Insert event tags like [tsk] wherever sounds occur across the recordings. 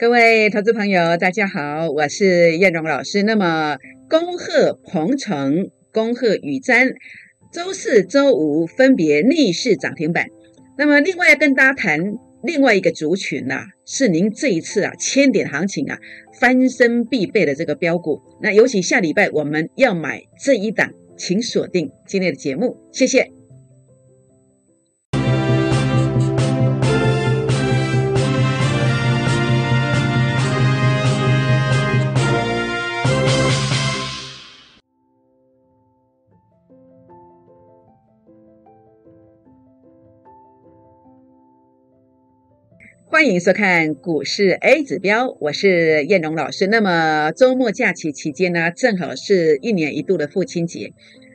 各位投资朋友，大家好，我是燕荣老师。那么，恭贺鹏程、恭贺宇瞻，周四周五分别逆势涨停板。那么，另外要跟大家谈另外一个族群呐，是您这一次啊千点行情啊翻身必备的这个标股。那尤其下礼拜我们要买这一档，请锁定今天的节目，谢谢。欢迎收看股市 A 指标，我是燕荣老师。那么周末假期期间呢，正好是一年一度的父亲节。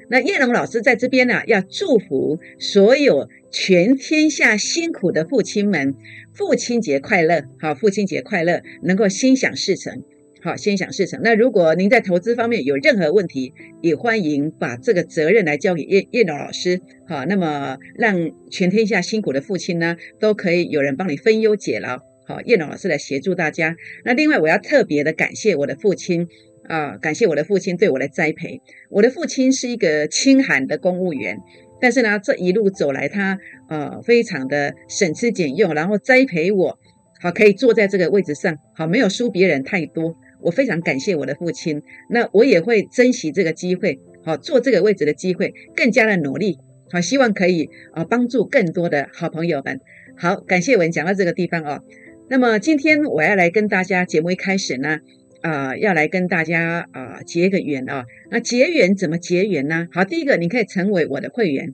那燕荣老师在这边呢，要祝福所有全天下辛苦的父亲们，父亲节快乐！好，父亲节快乐，能够心想事成。好，心想事成。那如果您在投资方面有任何问题，也欢迎把这个责任来交给叶叶龙老师。好，那么让全天下辛苦的父亲呢，都可以有人帮你分忧解劳。好，叶龙老师来协助大家。那另外，我要特别的感谢我的父亲啊，感谢我的父亲对我的栽培。我的父亲是一个清寒的公务员，但是呢，这一路走来，他呃非常的省吃俭用，然后栽培我，好可以坐在这个位置上，好没有输别人太多。我非常感谢我的父亲，那我也会珍惜这个机会，好做这个位置的机会，更加的努力，好希望可以啊帮助更多的好朋友们。好，感谢我们讲到这个地方哦。那么今天我要来跟大家节目一开始呢，啊要来跟大家啊结个缘啊。那结缘怎么结缘呢？好，第一个你可以成为我的会员。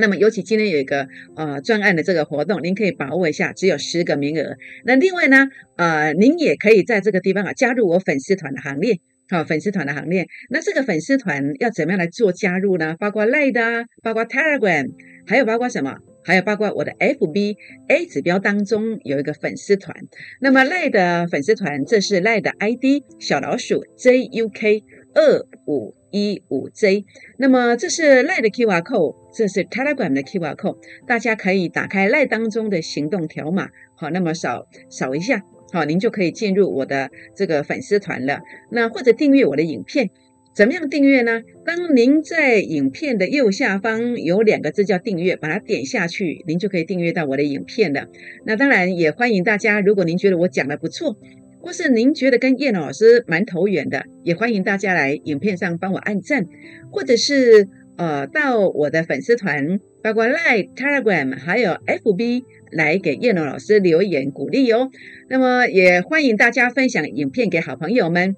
那么，尤其今天有一个呃专案的这个活动，您可以把握一下，只有十个名额。那另外呢，呃，您也可以在这个地方啊加入我粉丝团的行列，好，粉丝团的行列。那这个粉丝团要怎么样来做加入呢？包括 Line 啊，包括 Telegram，还有包括什么？还有包括我的 FB A 指标当中有一个粉丝团。那么 Line 的粉丝团，这是 Line 的 ID 小老鼠 JUK 二五。一五 J，那么这是赖的 QR code，这是 Telegram 的 QR code，大家可以打开赖当中的行动条码，好，那么扫扫一下，好，您就可以进入我的这个粉丝团了。那或者订阅我的影片，怎么样订阅呢？当您在影片的右下方有两个字叫订阅，把它点下去，您就可以订阅到我的影片了。那当然也欢迎大家，如果您觉得我讲的不错。或是您觉得跟叶老师蛮投缘的，也欢迎大家来影片上帮我按赞，或者是呃到我的粉丝团，包括 Line、Telegram 还有 FB 来给叶龙老师留言鼓励哦。那么也欢迎大家分享影片给好朋友们，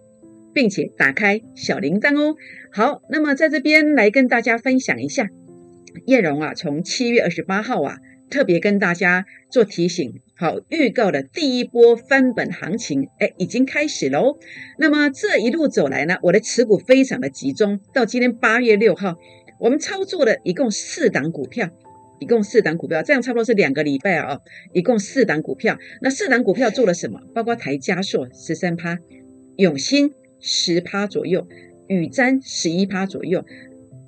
并且打开小铃铛哦。好，那么在这边来跟大家分享一下，叶荣啊，从七月二十八号啊。特别跟大家做提醒，好，预告的第一波翻本行情，哎，已经开始喽。那么这一路走来呢，我的持股非常的集中。到今天八月六号，我们操作了一共四档股票，一共四档股票，这样差不多是两个礼拜啊。一共四档股票，那四档股票做了什么？包括台加硕十三趴，永兴十趴左右，宇瞻十一趴左右，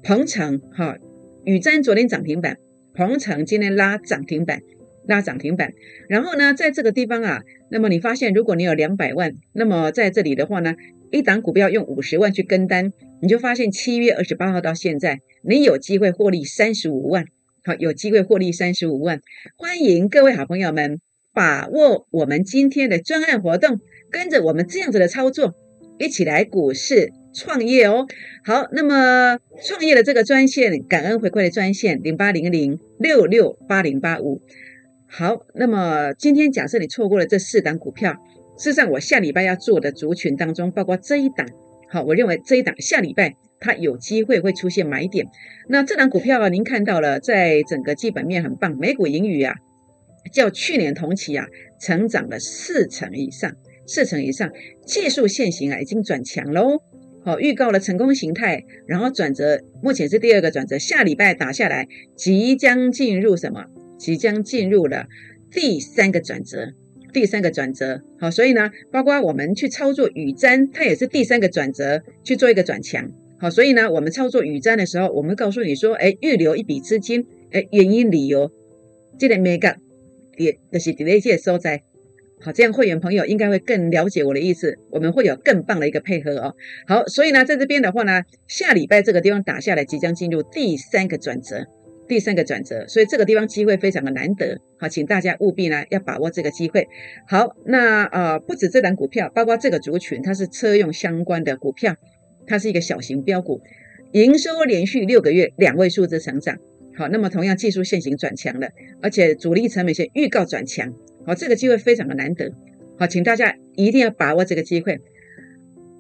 鹏程哈，宇瞻昨天涨停板。鹏程今天拉涨停板，拉涨停板。然后呢，在这个地方啊，那么你发现，如果你有两百万，那么在这里的话呢，一档股票用五十万去跟单，你就发现七月二十八号到现在，你有机会获利三十五万。好，有机会获利三十五万。欢迎各位好朋友们把握我们今天的专案活动，跟着我们这样子的操作，一起来股市。创业哦，好，那么创业的这个专线，感恩回馈的专线零八零零六六八零八五。好，那么今天假设你错过了这四档股票，事实上我下礼拜要做的族群当中，包括这一档，好，我认为这一档下礼拜它有机会会出现买点。那这档股票啊，您看到了，在整个基本面很棒，美股盈余啊，较去年同期啊，成长了四成以上，四成以上，技术线型啊已经转强喽。好，预告了成功形态，然后转折，目前是第二个转折，下礼拜打下来，即将进入什么？即将进入了第三个转折，第三个转折。好，所以呢，包括我们去操作雨瞻，它也是第三个转折，去做一个转强。好，所以呢，我们操作雨瞻的时候，我们告诉你说，哎，预留一笔资金，哎，原因理由，这个每个也就是第一届收在。好，这样会员朋友应该会更了解我的意思，我们会有更棒的一个配合哦。好，所以呢，在这边的话呢，下礼拜这个地方打下来，即将进入第三个转折，第三个转折，所以这个地方机会非常的难得。好，请大家务必呢要把握这个机会。好，那呃不止这档股票，包括这个族群，它是车用相关的股票，它是一个小型标股，营收连续六个月两位数字成长。好，那么同样技术线型转强了，而且主力成本线预告转强。好，这个机会非常的难得，好，请大家一定要把握这个机会。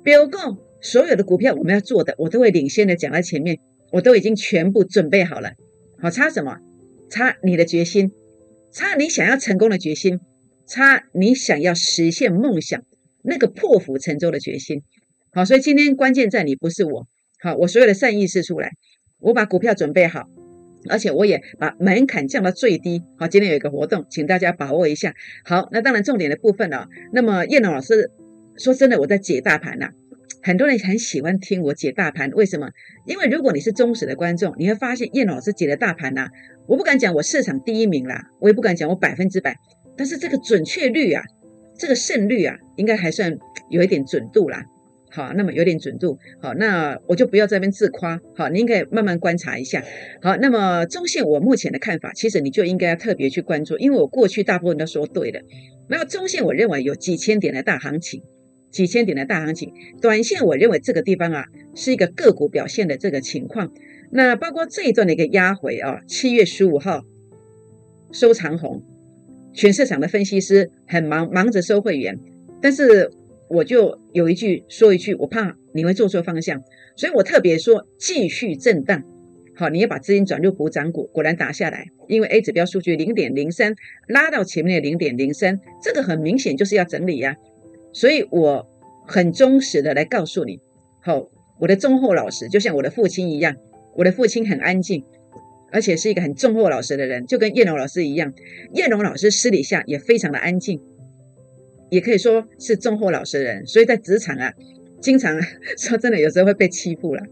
标购所有的股票我们要做的，我都会领先的讲在前面，我都已经全部准备好了。好，差什么？差你的决心，差你想要成功的决心，差你想要实现梦想那个破釜沉舟的决心。好，所以今天关键在你，不是我。好，我所有的善意是出来，我把股票准备好。而且我也把门槛降到最低。好，今天有一个活动，请大家把握一下。好，那当然重点的部分呢。那么叶龙老师说真的，我在解大盘呐，很多人很喜欢听我解大盘。为什么？因为如果你是忠实的观众，你会发现叶老师解的大盘呐，我不敢讲我市场第一名啦，我也不敢讲我百分之百，但是这个准确率啊，这个胜率啊，应该还算有一点准度啦。好，那么有点准度。好，那我就不要这边自夸。好，您可以慢慢观察一下。好，那么中线我目前的看法，其实你就应该要特别去关注，因为我过去大部分都说对了。那中线我认为有几千点的大行情，几千点的大行情。短线我认为这个地方啊是一个个股表现的这个情况。那包括这一段的一个压回啊，七月十五号收长红，全市场的分析师很忙忙着收会员，但是。我就有一句说一句，我怕你会做错方向，所以我特别说继续震荡。好，你要把资金转入补涨股，果然打下来，因为 A 指标数据零点零三拉到前面的零点零三，这个很明显就是要整理呀。所以我很忠实的来告诉你，好，我的忠厚老实，就像我的父亲一样，我的父亲很安静，而且是一个很忠厚老实的人，就跟叶龙老师一样，叶龙老师私底下也非常的安静。也可以说是忠厚老实人，所以在职场啊，经常 [laughs] 说真的，有时候会被欺负了，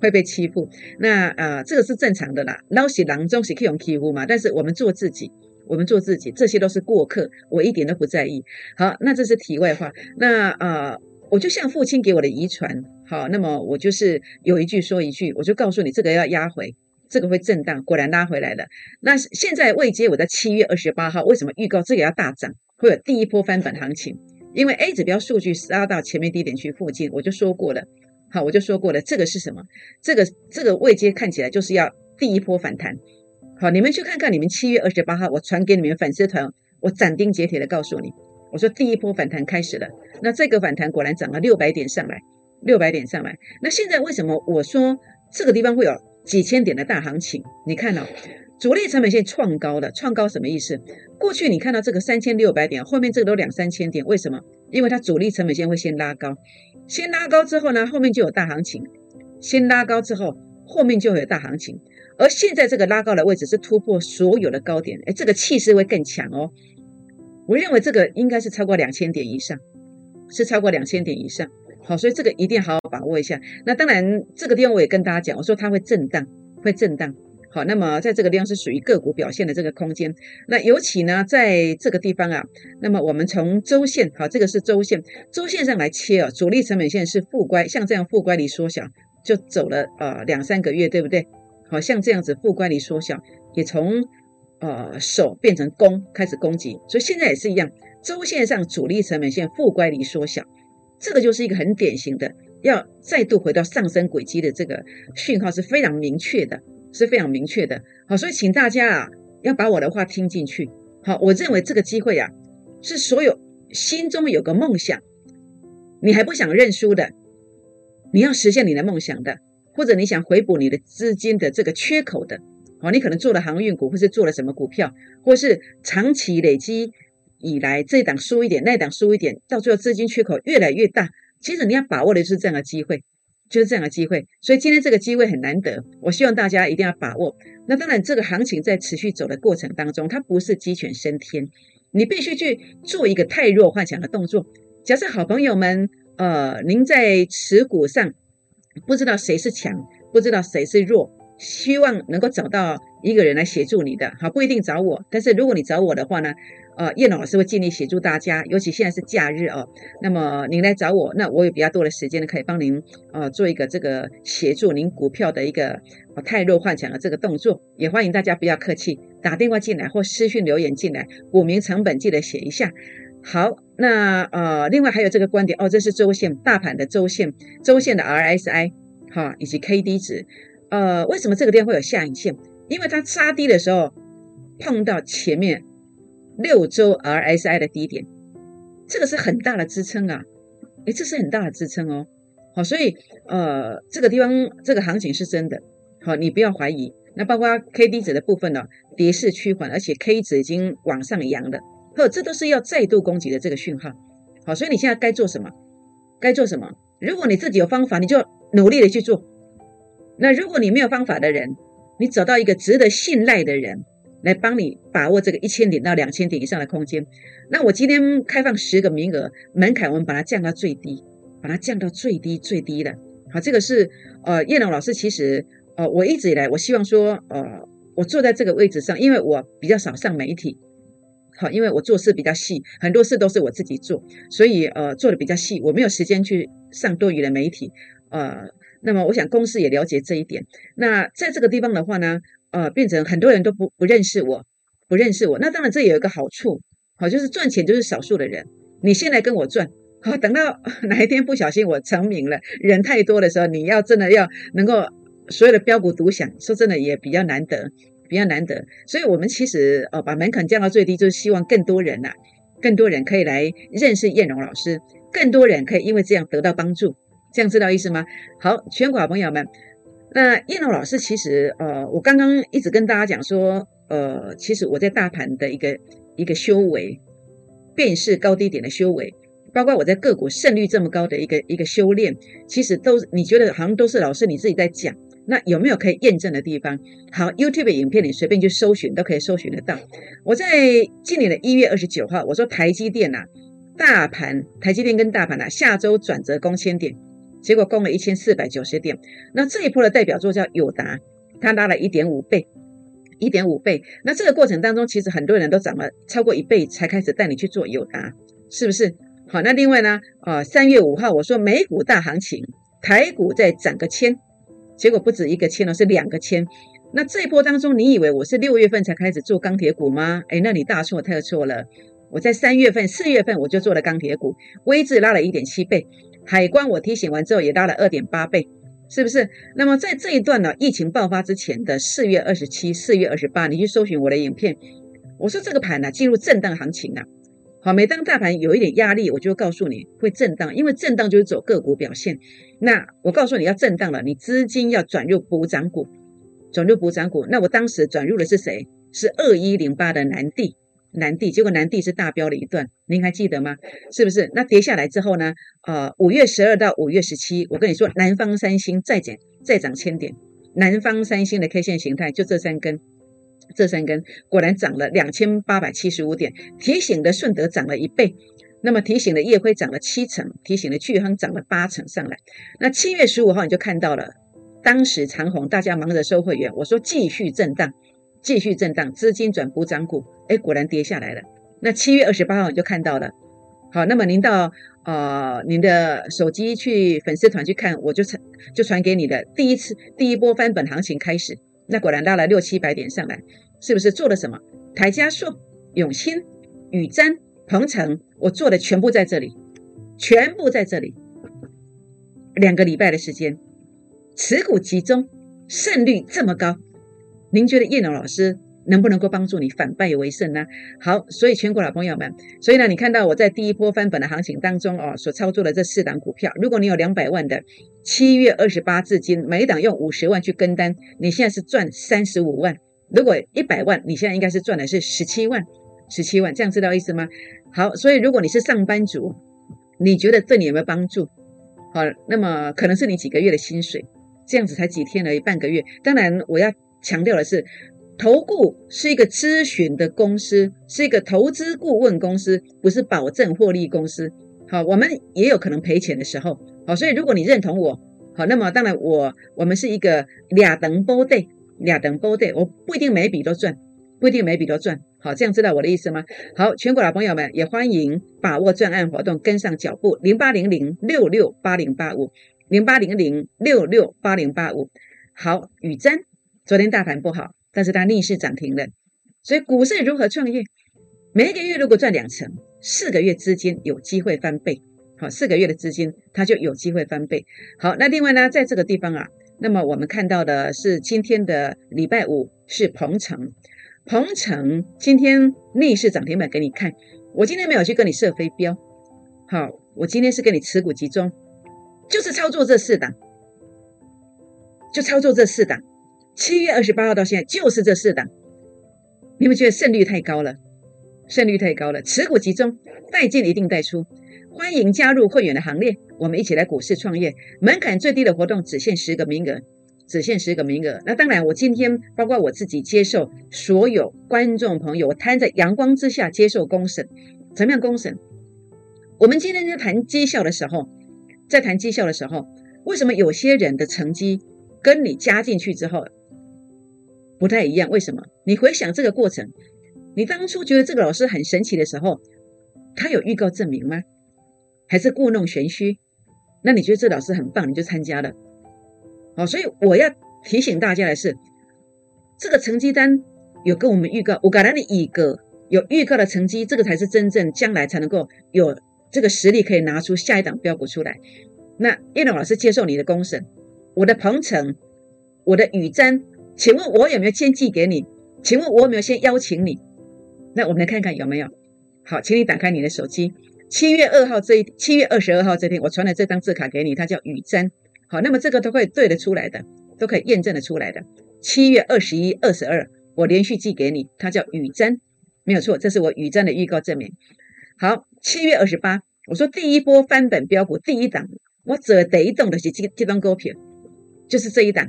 会被欺负。那呃，这个是正常的啦，老是郎中是可以用欺负嘛。但是我们做自己，我们做自己，这些都是过客，我一点都不在意。好，那这是题外话。那呃，我就像父亲给我的遗传，好，那么我就是有一句说一句，我就告诉你，这个要压回，这个会震荡，果然拉回来了。那现在未接，我在七月二十八号，为什么预告这个要大涨？会有第一波翻本行情，因为 A 指标数据杀到前面低点区附近，我就说过了。好，我就说过了，这个是什么？这个这个位阶看起来就是要第一波反弹。好，你们去看看你们七月二十八号我传给你们粉丝团，我斩钉截铁的告诉你，我说第一波反弹开始了。那这个反弹果然涨了六百点上来，六百点上来。那现在为什么我说这个地方会有几千点的大行情？你看哦。主力成本线创高的，创高什么意思？过去你看到这个三千六百点，后面这个都两三千点，为什么？因为它主力成本线会先拉高，先拉高之后呢，后面就有大行情。先拉高之后，后面就会有大行情。而现在这个拉高的位置是突破所有的高点，哎，这个气势会更强哦。我认为这个应该是超过两千点以上，是超过两千点以上。好，所以这个一定好好把握一下。那当然，这个地方我也跟大家讲，我说它会震荡，会震荡。好，那么在这个地方是属于个股表现的这个空间。那尤其呢，在这个地方啊，那么我们从周线，好，这个是周线，周线上来切啊，主力成本线是负乖，像这样负乖离缩小，就走了呃两三个月，对不对？好像这样子负乖离缩小，也从呃守变成攻，开始攻击，所以现在也是一样，周线上主力成本线负乖离缩小，这个就是一个很典型的要再度回到上升轨迹的这个讯号是非常明确的。是非常明确的，好，所以请大家啊，要把我的话听进去。好，我认为这个机会啊，是所有心中有个梦想，你还不想认输的，你要实现你的梦想的，或者你想回补你的资金的这个缺口的，好，你可能做了航运股，或是做了什么股票，或是长期累积以来这档输一点，那档输一点，到最后资金缺口越来越大，其实你要把握的是这样的机会。就是这样的机会，所以今天这个机会很难得，我希望大家一定要把握。那当然，这个行情在持续走的过程当中，它不是鸡犬升天，你必须去做一个太弱幻想的动作。假设好朋友们，呃，您在持股上不知道谁是强，不知道谁是弱，希望能够找到一个人来协助你的，好，不一定找我，但是如果你找我的话呢，呃，叶老师会尽力协助大家，尤其现在是假日哦，那么您来找我，那我有比较多的时间呢，可以帮您呃做一个这个协助您股票的一个太弱幻想的这个动作，也欢迎大家不要客气，打电话进来或私讯留言进来，股民成本记得写一下。好，那呃，另外还有这个观点哦，这是周线大盘的周线，周线的 RSI 哈以及 KD 值。呃，为什么这个地方会有下影线？因为它杀低的时候碰到前面六周 RSI 的低点，这个是很大的支撑啊！诶，这是很大的支撑哦。好，所以呃，这个地方这个行情是真的。好，你不要怀疑。那包括 KD 值的部分呢，跌势趋缓，而且 K 值已经往上扬了，呵，这都是要再度攻击的这个讯号。好，所以你现在该做什么？该做什么？如果你自己有方法，你就努力的去做。那如果你没有方法的人，你找到一个值得信赖的人来帮你把握这个一千点到两千点以上的空间。那我今天开放十个名额，门槛我们把它降到最低，把它降到最低最低的。好，这个是呃叶龙老师，其实呃我一直以来我希望说呃我坐在这个位置上，因为我比较少上媒体，好，因为我做事比较细，很多事都是我自己做，所以呃做的比较细，我没有时间去上多余的媒体，呃。那么我想公司也了解这一点。那在这个地方的话呢，呃，变成很多人都不不认识我，不认识我。那当然这也有一个好处，好就是赚钱就是少数的人。你先来跟我赚，好等到 [laughs] 哪一天不小心我成名了，人太多的时候，你要真的要能够所有的标股独享，说真的也比较难得，比较难得。所以我们其实呃把门槛降到最低，就是希望更多人呐，更多人可以来认识燕荣老师，更多人可以因为这样得到帮助。这样知道意思吗？好，全国好朋友们，那叶龙老师其实呃，我刚刚一直跟大家讲说，呃，其实我在大盘的一个一个修为，辨识高低点的修为，包括我在个股胜率这么高的一个一个修炼，其实都你觉得好像都是老师你自己在讲，那有没有可以验证的地方？好，YouTube 影片你随便去搜寻都可以搜寻得到。我在今年的一月二十九号，我说台积电呐，大盘台积电跟大盘呐，下周转折攻千点。结果攻了一千四百九十点，那这一波的代表作叫友达，它拉了一点五倍，一点五倍。那这个过程当中，其实很多人都涨了超过一倍才开始带你去做友达，是不是？好，那另外呢，呃，三月五号我说美股大行情，台股再涨个千，结果不止一个千了，是两个千。那这一波当中，你以为我是六月份才开始做钢铁股吗？哎，那你大错特错了。我在三月份、四月份我就做了钢铁股，微智拉了一点七倍。海关我提醒完之后也拉了二点八倍，是不是？那么在这一段呢，疫情爆发之前的四月二十七、四月二十八，你去搜寻我的影片，我说这个盘呢进入震荡行情啊。好，每当大盘有一点压力，我就告诉你会震荡，因为震荡就是走个股表现。那我告诉你要震荡了，你资金要转入补涨股，转入补涨股。那我当时转入的是谁？是二一零八的南地。南地，结果南地是大标了一段，您还记得吗？是不是？那跌下来之后呢？呃，五月十二到五月十七，我跟你说，南方三星再减再涨千点，南方三星的 K 线形态就这三根，这三根果然涨了两千八百七十五点。提醒的顺德涨了一倍，那么提醒的夜辉涨了七成，提醒的巨亨涨了八成上来。那七月十五号你就看到了，当时长虹大家忙着收会员，我说继续震荡。继续震荡，资金转补涨股，哎，果然跌下来了。那七月二十八号你就看到了。好，那么您到呃您的手机去粉丝团去看，我就传就传给你的第一次第一波翻本行情开始，那果然拉了六七百点上来，是不是做了什么？台加硕、永兴、宇瞻、鹏程，我做的全部在这里，全部在这里。两个礼拜的时间，持股集中，胜率这么高。您觉得叶龙老师能不能够帮助你反败为胜呢？好，所以全国老朋友们，所以呢，你看到我在第一波翻本的行情当中哦，所操作的这四档股票，如果你有两百万的，七月二十八至今，每一档用五十万去跟单，你现在是赚三十五万；如果一百万，你现在应该是赚的是十七万，十七万，这样知道意思吗？好，所以如果你是上班族，你觉得对你有没有帮助？好，那么可能是你几个月的薪水，这样子才几天而已，半个月。当然，我要。强调的是，投顾是一个咨询的公司，是一个投资顾问公司，不是保证获利公司。好，我们也有可能赔钱的时候。好，所以如果你认同我，好，那么当然我我们是一个俩等波对，俩等波对，我不一定每笔都赚，不一定每笔都赚。好，这样知道我的意思吗？好，全国老朋友们也欢迎把握专案活动，跟上脚步，零八零零六六八零八五，零八零零六六八零八五。好，雨珍，昨天大盘不好，但是它逆势涨停了，所以股市如何创业？每一个月如果赚两成，四个月资金有机会翻倍。好，四个月的资金它就有机会翻倍。好，那另外呢，在这个地方啊，那么我们看到的是今天的礼拜五是鹏程。鹏程今天逆势涨停板给你看，我今天没有去跟你设飞镖，好，我今天是跟你持股集中，就是操作这四档，就操作这四档，七月二十八号到现在就是这四档，你们觉得胜率太高了？胜率太高了，持股集中，带进一定带出，欢迎加入会员的行列，我们一起来股市创业，门槛最低的活动只限十个名额。只限十个名额。那当然，我今天包括我自己接受所有观众朋友，我摊在阳光之下接受公审。怎么样公审？我们今天在谈绩效的时候，在谈绩效的时候，为什么有些人的成绩跟你加进去之后不太一样？为什么？你回想这个过程，你当初觉得这个老师很神奇的时候，他有预告证明吗？还是故弄玄虚？那你觉得这老师很棒，你就参加了？好，所以我要提醒大家的是，这个成绩单有跟我们预告，我给了你一个有预告的成绩，这个才是真正将来才能够有这个实力可以拿出下一档标股出来。那叶龙老师接受你的公审，我的鹏程，我的宇瞻，请问我有没有先寄给你？请问我有没有先邀请你？那我们来看看有没有。好，请你打开你的手机，七月二号这一七月二十二号这天，我传了这张字卡给你，它叫雨簪。好，那么这个都可以对得出来的，都可以验证的出来的。七月二十一、二十二，我连续寄给你，它叫雨珍，没有错，这是我雨珍的预告证明。好，七月二十八，我说第一波翻本标股第一档，我这第一档的是这这张股票，就是这一档，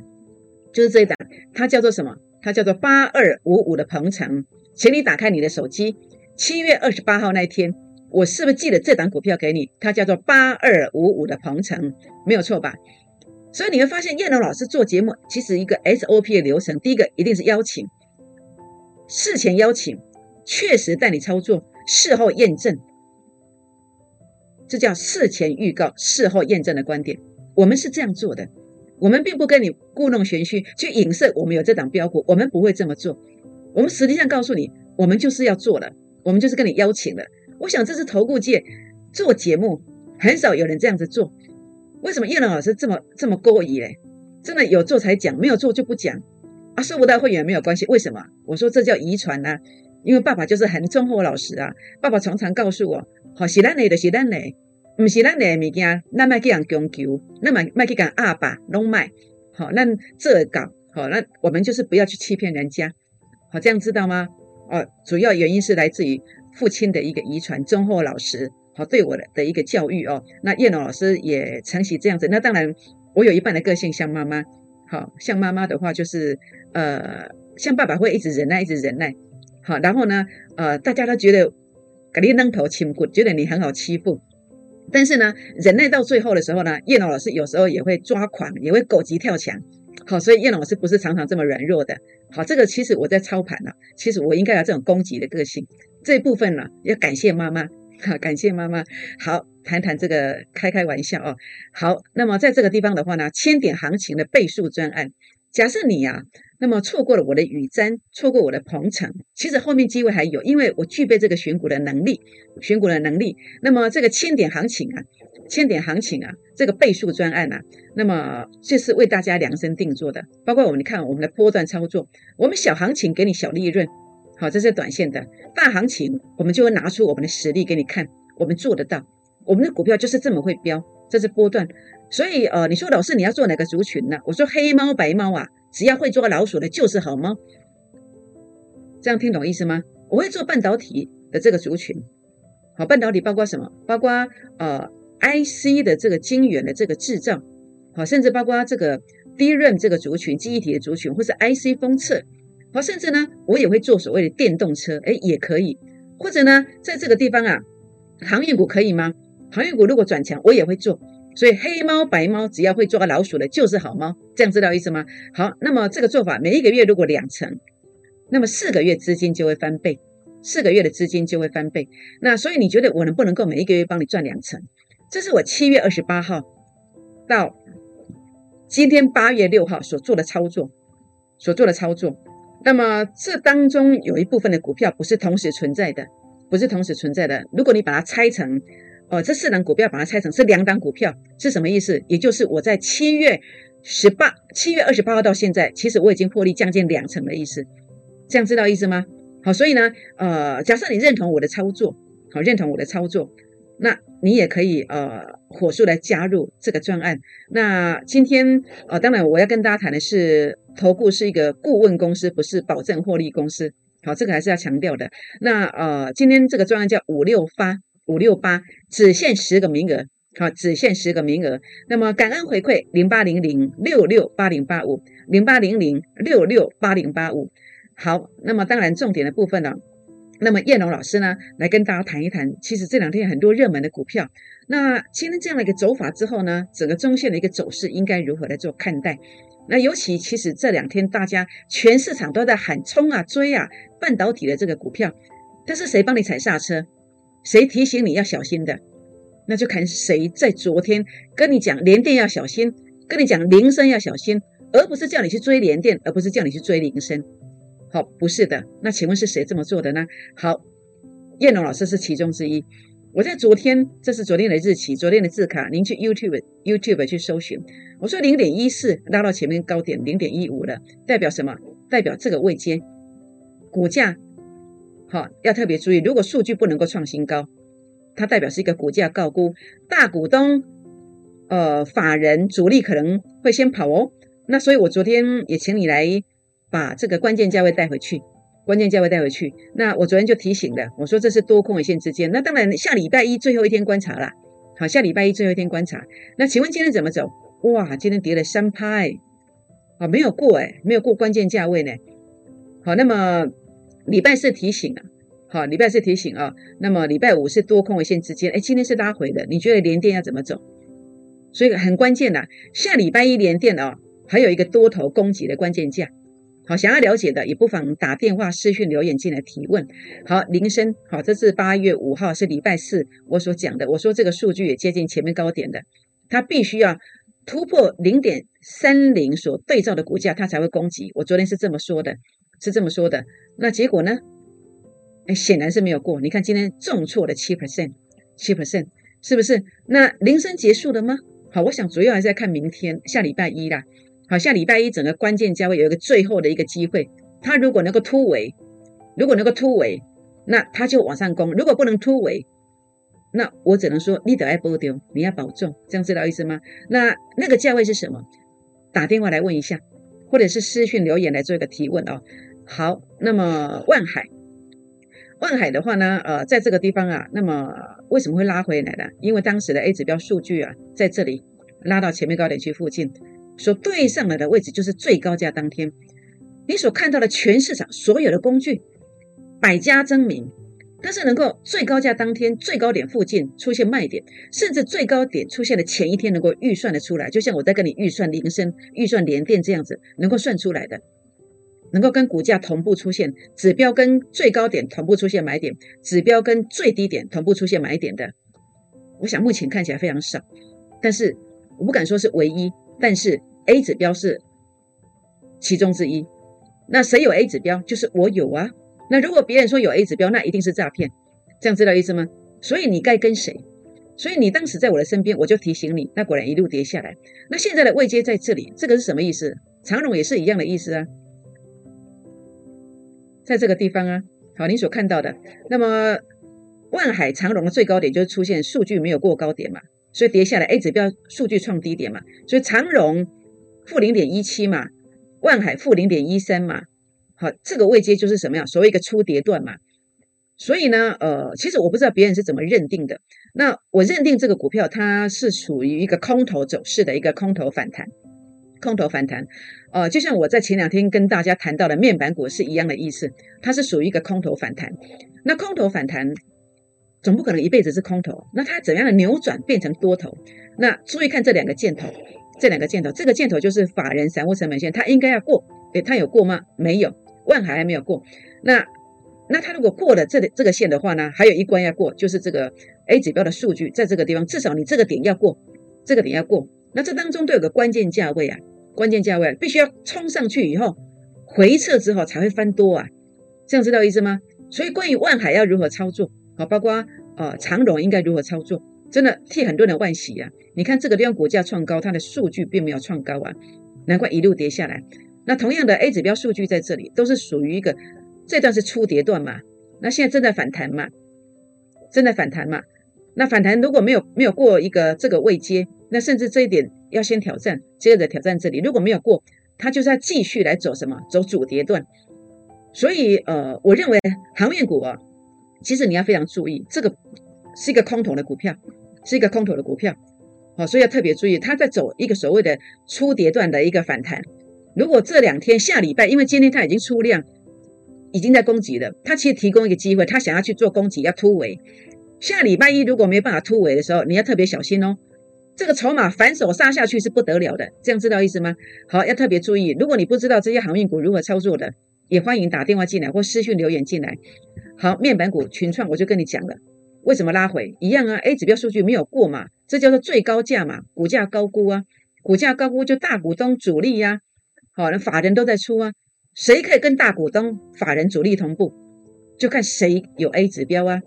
就是这一档，它叫做什么？它叫做八二五五的鹏程，请你打开你的手机，七月二十八号那一天，我是不是寄了这档股票给你？它叫做八二五五的鹏程，没有错吧？所以你会发现，叶龙老师做节目，其实一个 SOP 的流程，第一个一定是邀请，事前邀请，确实带你操作，事后验证，这叫事前预告，事后验证的观点。我们是这样做的，我们并不跟你故弄玄虚，去影射我们有这档标股，我们不会这么做。我们实际上告诉你，我们就是要做了，我们就是跟你邀请了。我想这是投顾界做节目很少有人这样子做。为什么叶龙老师这么这么勾引嘞？真的有做才讲，没有做就不讲啊！收不到会员没有关系，为什么？我说这叫遗传呐，因为爸爸就是很忠厚老实啊。爸爸常常告诉我：好，是咱的就是咱不是咱的物件，那卖去人供求，那卖卖去讲阿爸拢卖。好，那这搞好，那我们就是不要去欺骗人家。好，这样知道吗？哦，主要原因是来自于父亲的一个遗传，忠厚老实。好，对我的的一个教育哦，那叶龙老师也承袭这样子。那当然，我有一半的个性像妈妈，好像妈妈的话就是，呃，像爸爸会一直忍耐，一直忍耐。好，然后呢，呃，大家都觉得给你扔头轻骨，觉得你很好欺负。但是呢，忍耐到最后的时候呢，叶龙老师有时候也会抓狂，也会狗急跳墙。好，所以叶老师不是常常这么软弱的。好，这个其实我在操盘呢，其实我应该有这种攻击的个性。这部分呢，要感谢妈妈。[laughs] 哈，感谢妈妈。好，谈谈这个开开玩笑哦。好，那么在这个地方的话呢，千点行情的倍数专案，假设你呀，那么错过了我的雨瞻，错过我的鹏程，其实后面机会还有，因为我具备这个选股的能力，选股的能力。那么这个千点行情啊，千点行情啊，这个倍数专案啊，那么这是为大家量身定做的，包括我们看我们的波段操作，我们小行情给你小利润。好，这是短线的，大行情我们就会拿出我们的实力给你看，我们做得到，我们的股票就是这么会飙，这是波段。所以呃，你说老师你要做哪个族群呢？我说黑猫白猫啊，只要会抓老鼠的就是好猫。这样听懂意思吗？我会做半导体的这个族群。好，半导体包括什么？包括呃 IC 的这个晶圆的这个制造，好，甚至包括这个 DRAM 这个族群，记忆体的族群，或是 IC 封测。好，甚至呢，我也会做所谓的电动车，哎，也可以。或者呢，在这个地方啊，航运股可以吗？航运股如果转强，我也会做。所以黑猫白猫只要会抓老鼠的，就是好猫，这样知道意思吗？好，那么这个做法，每一个月如果两成，那么四个月资金就会翻倍，四个月的资金就会翻倍。那所以你觉得我能不能够每一个月帮你赚两成？这是我七月二十八号到今天八月六号所做的操作，所做的操作。那么这当中有一部分的股票不是同时存在的，不是同时存在的。如果你把它拆成，哦，这四档股票把它拆成是两档股票，是什么意思？也就是我在七月十八、七月二十八号到现在，其实我已经获利将近两成的意思，这样知道意思吗？好，所以呢，呃，假设你认同我的操作，好，认同我的操作，那你也可以呃火速来加入这个专案。那今天呃，当然我要跟大家谈的是，投顾是一个顾问公司，不是保证获利公司。好，这个还是要强调的。那呃，今天这个专案叫五六发。五六八只限十个名额，好，只限十个名额。那么感恩回馈零八零零六六八零八五零八零零六六八零八五。好，那么当然重点的部分呢，那么叶龙老师呢来跟大家谈一谈。其实这两天很多热门的股票，那今天这样的一个走法之后呢，整个中线的一个走势应该如何来做看待？那尤其其实这两天大家全市场都在喊冲啊追啊半导体的这个股票，但是谁帮你踩刹车？谁提醒你要小心的，那就看谁在昨天跟你讲连电要小心，跟你讲铃声要小心，而不是叫你去追连电，而不是叫你去追铃声。好，不是的。那请问是谁这么做的呢？好，燕龙老师是其中之一。我在昨天，这是昨天的日期，昨天的字卡，您去 YouTube YouTube 去搜寻。我说零点一四拉到前面高点零点一五了，代表什么？代表这个位阶股价。好，要特别注意，如果数据不能够创新高，它代表是一个股价高估，大股东、呃法人主力可能会先跑哦。那所以我昨天也请你来把这个关键价位带回去，关键价位带回去。那我昨天就提醒了，我说这是多空一线之间。那当然下礼拜一最后一天观察啦。好，下礼拜一最后一天观察。那请问今天怎么走？哇，今天跌了三拍，啊，没有过哎，没有过关键价位呢。好，那么。礼拜四提醒啊，好，礼拜四提醒啊，那么礼拜五是多空为线之间，哎，今天是拉回的，你觉得连电要怎么走？所以很关键的，下礼拜一连电哦，还有一个多头攻击的关键价，好，想要了解的也不妨打电话、私讯、留言进来提问。好，铃声，好，这是八月五号是礼拜四我所讲的，我说这个数据也接近前面高点的，它必须要突破零点三零所对照的股价，它才会攻击。我昨天是这么说的。是这么说的，那结果呢？哎，显然是没有过。你看今天重挫了七 percent，七 percent 是不是？那铃声结束了吗？好，我想主要还是在看明天下礼拜一啦。好，下礼拜一整个关键价位有一个最后的一个机会，它如果能够突围，如果能够突围，那它就往上攻；如果不能突围，那我只能说你得爱波丢，你要保重，这样知道意思吗？那那个价位是什么？打电话来问一下，或者是私讯留言来做一个提问哦。好，那么万海，万海的话呢，呃，在这个地方啊，那么为什么会拉回来呢？因为当时的 A 指标数据啊，在这里拉到前面高点区附近，所对上来的位置就是最高价当天，你所看到的全市场所有的工具百家争鸣。但是能够最高价当天最高点附近出现卖点，甚至最高点出现的前一天能够预算的出来，就像我在跟你预算铃声、预算连电这样子，能够算出来的。能够跟股价同步出现指标跟最高点同步出现买点，指标跟最低点同步出现买点的，我想目前看起来非常少，但是我不敢说是唯一，但是 A 指标是其中之一。那谁有 A 指标？就是我有啊。那如果别人说有 A 指标，那一定是诈骗，这样知道意思吗？所以你该跟谁？所以你当时在我的身边，我就提醒你，那果然一路跌下来。那现在的位阶在这里，这个是什么意思？长荣也是一样的意思啊。在这个地方啊，好，你所看到的，那么万海长荣的最高点就是出现数据没有过高点嘛，所以跌下来 A 指标数据创低点嘛，所以长荣负零点一七嘛，万海负零点一三嘛，好，这个位阶就是什么呀？所谓一个初跌段嘛。所以呢，呃，其实我不知道别人是怎么认定的，那我认定这个股票它是属于一个空头走势的一个空头反弹。空头反弹，呃，就像我在前两天跟大家谈到的面板股是一样的意思，它是属于一个空头反弹。那空头反弹，总不可能一辈子是空头。那它怎样的扭转变成多头？那注意看这两个箭头，这两个箭头，这个箭头就是法人散户成本线，它应该要过。诶，它有过吗？没有，万海还没有过。那那它如果过了这里这个线的话呢，还有一关要过，就是这个 A 指标的数据在这个地方，至少你这个点要过，这个点要过。那这当中都有个关键价位啊，关键价位必须要冲上去以后回撤之后才会翻多啊，这样知道意思吗？所以关于万海要如何操作，好，包括呃长荣应该如何操作，真的替很多人惋惜啊。你看这个地方股价创高，它的数据并没有创高啊，难怪一路跌下来。那同样的 A 指标数据在这里都是属于一个这段是初跌段嘛，那现在正在反弹嘛，正在反弹嘛。那反弹如果没有没有过一个这个位阶，那甚至这一点要先挑战，接着挑战这里。如果没有过，它就是要继续来走什么？走主跌段。所以呃，我认为航运股啊，其实你要非常注意，这个是一个空头的股票，是一个空头的股票，好，所以要特别注意，它在走一个所谓的初跌段的一个反弹。如果这两天下礼拜，因为今天它已经出量，已经在攻击了，它其实提供一个机会，它想要去做攻击，要突围。下礼拜一如果没办法突围的时候，你要特别小心哦。这个筹码反手杀下去是不得了的，这样知道意思吗？好，要特别注意。如果你不知道这些航运股如何操作的，也欢迎打电话进来或私讯留言进来。好，面板股群创我就跟你讲了，为什么拉回一样啊？A 指标数据没有过嘛，这叫做最高价嘛，股价高估啊，股价高估就大股东主力呀，好，那法人都在出啊，谁可以跟大股东、法人主力同步，就看谁有 A 指标啊。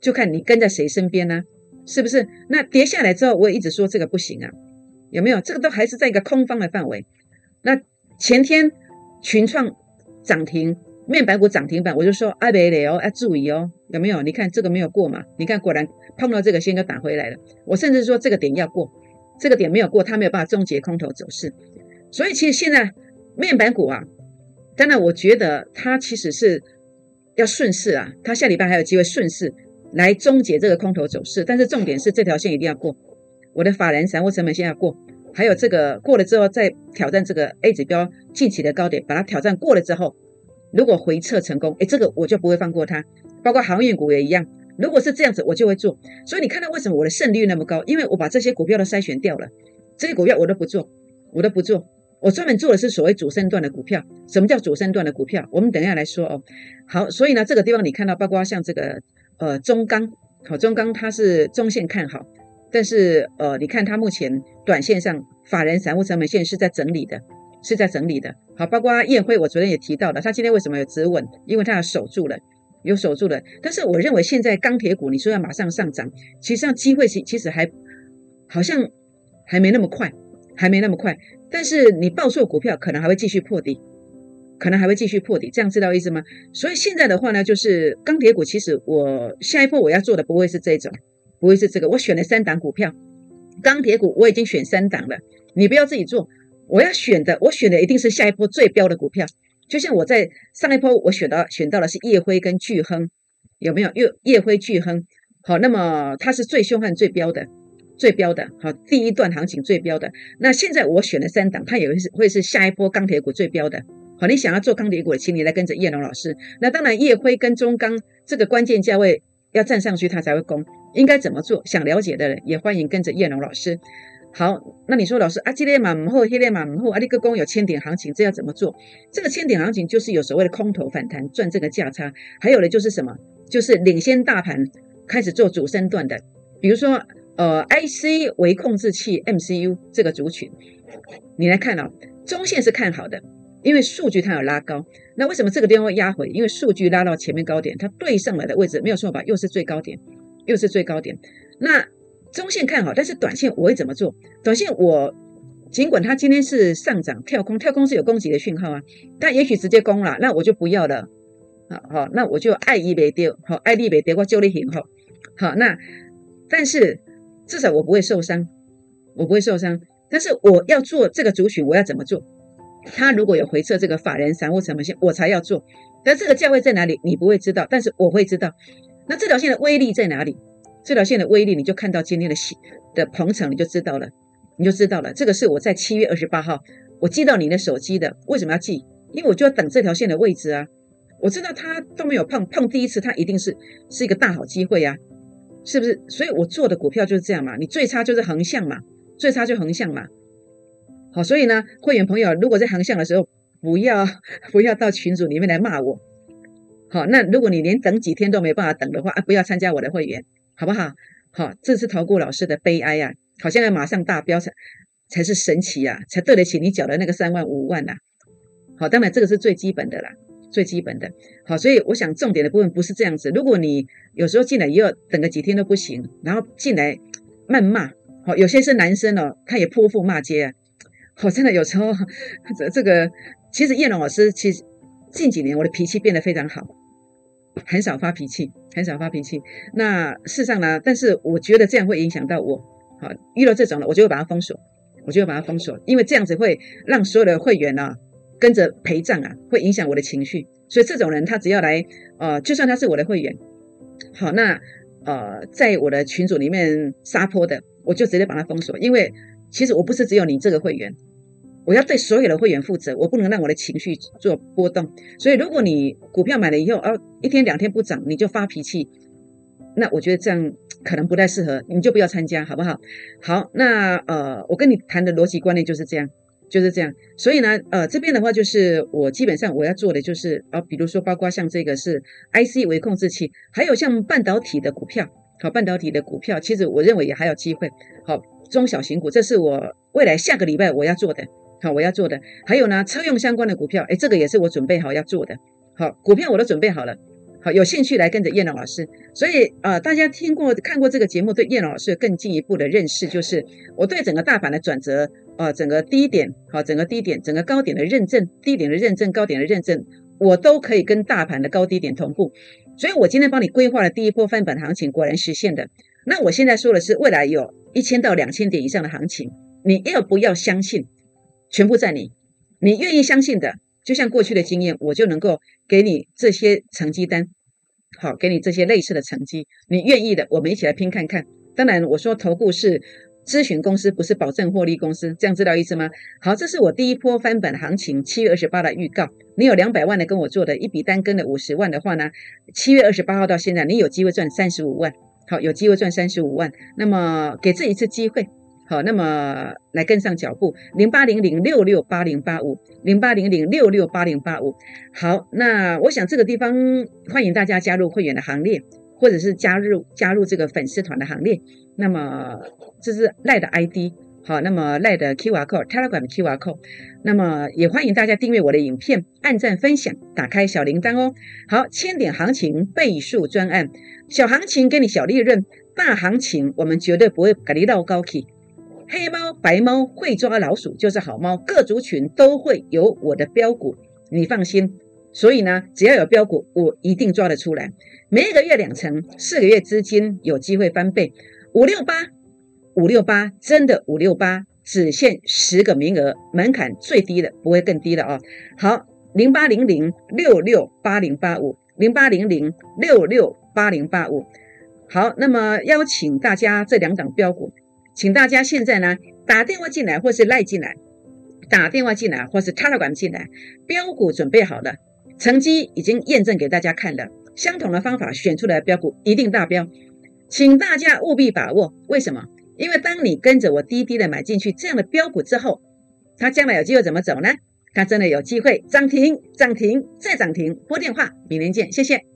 就看你跟在谁身边呢，是不是？那跌下来之后，我也一直说这个不行啊，有没有？这个都还是在一个空方的范围。那前天群创涨停，面板股涨停板，我就说阿贝雷哦，要注意哦，有没有？你看这个没有过嘛？你看果然碰到这个线就打回来了。我甚至说这个点要过，这个点没有过，它没有办法终结空头走势。所以其实现在面板股啊，当然我觉得它其实是要顺势啊，它下礼拜还有机会顺势。来终结这个空头走势，但是重点是这条线一定要过，我的法人散户成本线要过，还有这个过了之后再挑战这个 A 指标近期的高点，把它挑战过了之后，如果回撤成功，哎，这个我就不会放过它。包括航运股也一样，如果是这样子，我就会做。所以你看到为什么我的胜率那么高？因为我把这些股票都筛选掉了，这些股票我都不做，我都不做，我专门做的是所谓主升段的股票。什么叫主升段的股票？我们等一下来说哦。好，所以呢，这个地方你看到，包括像这个。呃，中钢，好，中钢它是中线看好，但是呃，你看它目前短线上法人散户成本线是在整理的，是在整理的。好，包括燕辉，我昨天也提到了，它今天为什么有止稳？因为它要守住了，有守住了。但是我认为现在钢铁股，你说要马上上涨，其实上机会其其实还好像还没那么快，还没那么快。但是你报错股票，可能还会继续破底。可能还会继续破底，这样知道意思吗？所以现在的话呢，就是钢铁股，其实我下一波我要做的不会是这种，不会是这个。我选了三档股票，钢铁股我已经选三档了，你不要自己做。我要选的，我选的一定是下一波最标的股票。就像我在上一波我选到选到的是叶辉跟巨亨，有没有？叶叶辉巨亨，好，那么它是最凶悍、最标的、最标的，好，第一段行情最标的。那现在我选了三档，它也会是会是下一波钢铁股最标的。好，你想要做钢铁股，请你来跟着叶龙老师。那当然，叶辉跟中钢这个关键价位要站上去，它才会攻。应该怎么做？想了解的人也欢迎跟着叶龙老师。好，那你说老师啊，今天马后，黑天马后，啊，你个工有千点行情，这要怎么做？这个千点行情就是有所谓的空头反弹赚这个价差，还有的就是什么？就是领先大盘开始做主升段的，比如说呃，IC 微控制器 MCU 这个族群，你来看哦，中线是看好的。因为数据它有拉高，那为什么这个地方会压回？因为数据拉到前面高点，它对上来的位置没有错吧？又是最高点，又是最高点。那中线看好，但是短线我会怎么做？短线我尽管它今天是上涨跳空，跳空是有攻击的讯号啊，但也许直接攻了，那我就不要了。好好，那我就爱一没丢，好爱利没丢，我就你行好。好，那但是至少我不会受伤，我不会受伤。但是我要做这个主选，我要怎么做？他如果有回撤这个法人散户成本线，我才要做。但这个价位在哪里，你不会知道，但是我会知道。那这条线的威力在哪里？这条线的威力，你就看到今天的的鹏程，你就知道了，你就知道了。这个是我在七月二十八号我寄到你的手机的。为什么要寄？因为我就要等这条线的位置啊。我知道它都没有碰，碰第一次它一定是是一个大好机会呀，是不是？所以我做的股票就是这样嘛，你最差就是横向嘛，最差就横向嘛。好，所以呢，会员朋友如果在横向的时候，不要不要到群组里面来骂我。好，那如果你连等几天都没办法等的话，啊，不要参加我的会员，好不好？好，这是投顾老师的悲哀呀，好像要马上大飙才才是神奇啊，才对得起你缴的那个三万五万呐。好，当然这个是最基本的啦。最基本的，好，所以我想重点的部分不是这样子。如果你有时候进来也要等个几天都不行，然后进来 [tsk] 谩骂，好，有些是男生哦，他也泼妇骂街啊，我，真的有时候这这个，其实叶龙老师其实近几年我的脾气变得非常好，很少发脾气，很少发脾气。那事实上呢，但是我觉得这样会影响到我，好，遇到这种了，我就会把它封锁，我就会把它封锁，因为这样子会让所有的会员呢。跟着陪葬啊，会影响我的情绪，所以这种人他只要来，呃，就算他是我的会员，好，那呃，在我的群组里面撒泼的，我就直接把他封锁，因为其实我不是只有你这个会员，我要对所有的会员负责，我不能让我的情绪做波动，所以如果你股票买了以后，哦，一天两天不涨你就发脾气，那我觉得这样可能不太适合，你就不要参加，好不好？好，那呃，我跟你谈的逻辑观念就是这样。就是这样，所以呢，呃，这边的话就是我基本上我要做的就是啊，比如说包括像这个是 IC 微控制器，还有像半导体的股票，好，半导体的股票，其实我认为也还有机会，好，中小型股，这是我未来下个礼拜我要做的，好，我要做的，还有呢，车用相关的股票，哎，这个也是我准备好要做的，好，股票我都准备好了。好，有兴趣来跟着燕老师，所以呃，大家听过看过这个节目，对燕龙老师更进一步的认识，就是我对整个大盘的转折，呃，整个低点，好，整个低点，整个高点的认证，低点的认证，高点的认证，我都可以跟大盘的高低点同步。所以我今天帮你规划了第一波翻本行情，果然实现的。那我现在说的是未来有一千到两千点以上的行情，你要不要相信？全部在你，你愿意相信的，就像过去的经验，我就能够给你这些成绩单。好，给你这些类似的成绩，你愿意的，我们一起来拼看看。当然，我说投顾是咨询公司，不是保证获利公司，这样知道意思吗？好，这是我第一波翻本行情七月二十八的预告。你有两百万的跟我做的一笔单跟了五十万的话呢，七月二十八号到现在，你有机会赚三十五万。好，有机会赚三十五万，那么给自己一次机会。好，那么来跟上脚步，零八零零六六八零八五，零八零零六六八零八五。好，那我想这个地方欢迎大家加入会员的行列，或者是加入加入这个粉丝团的行列。那么这是赖的 ID，好，那么赖的 QR code Telegram QR code，。那么也欢迎大家订阅我的影片，按赞分享，打开小铃铛哦。好，千点行情倍数专案，小行情给你小利润，大行情我们绝对不会给你绕高起。黑猫白猫会抓老鼠就是好猫，各族群都会有我的标股，你放心。所以呢，只要有标股，我一定抓得出来。每一个月两成，四个月资金有机会翻倍。五六八五六八，真的五六八，只限十个名额，门槛最低的，不会更低的哦。好，零八零零六六八零八五，零八零零六六八零八五。好，那么邀请大家这两档标股。请大家现在呢打电话进来，或是赖进来，打电话进来，或是 Telegram 进来，标股准备好了，成绩已经验证给大家看了，相同的方法选出来的标股一定达标，请大家务必把握。为什么？因为当你跟着我滴滴的买进去这样的标股之后，它将来有机会怎么走呢？它真的有机会涨停、涨停再涨停。拨电话，明天见，谢谢。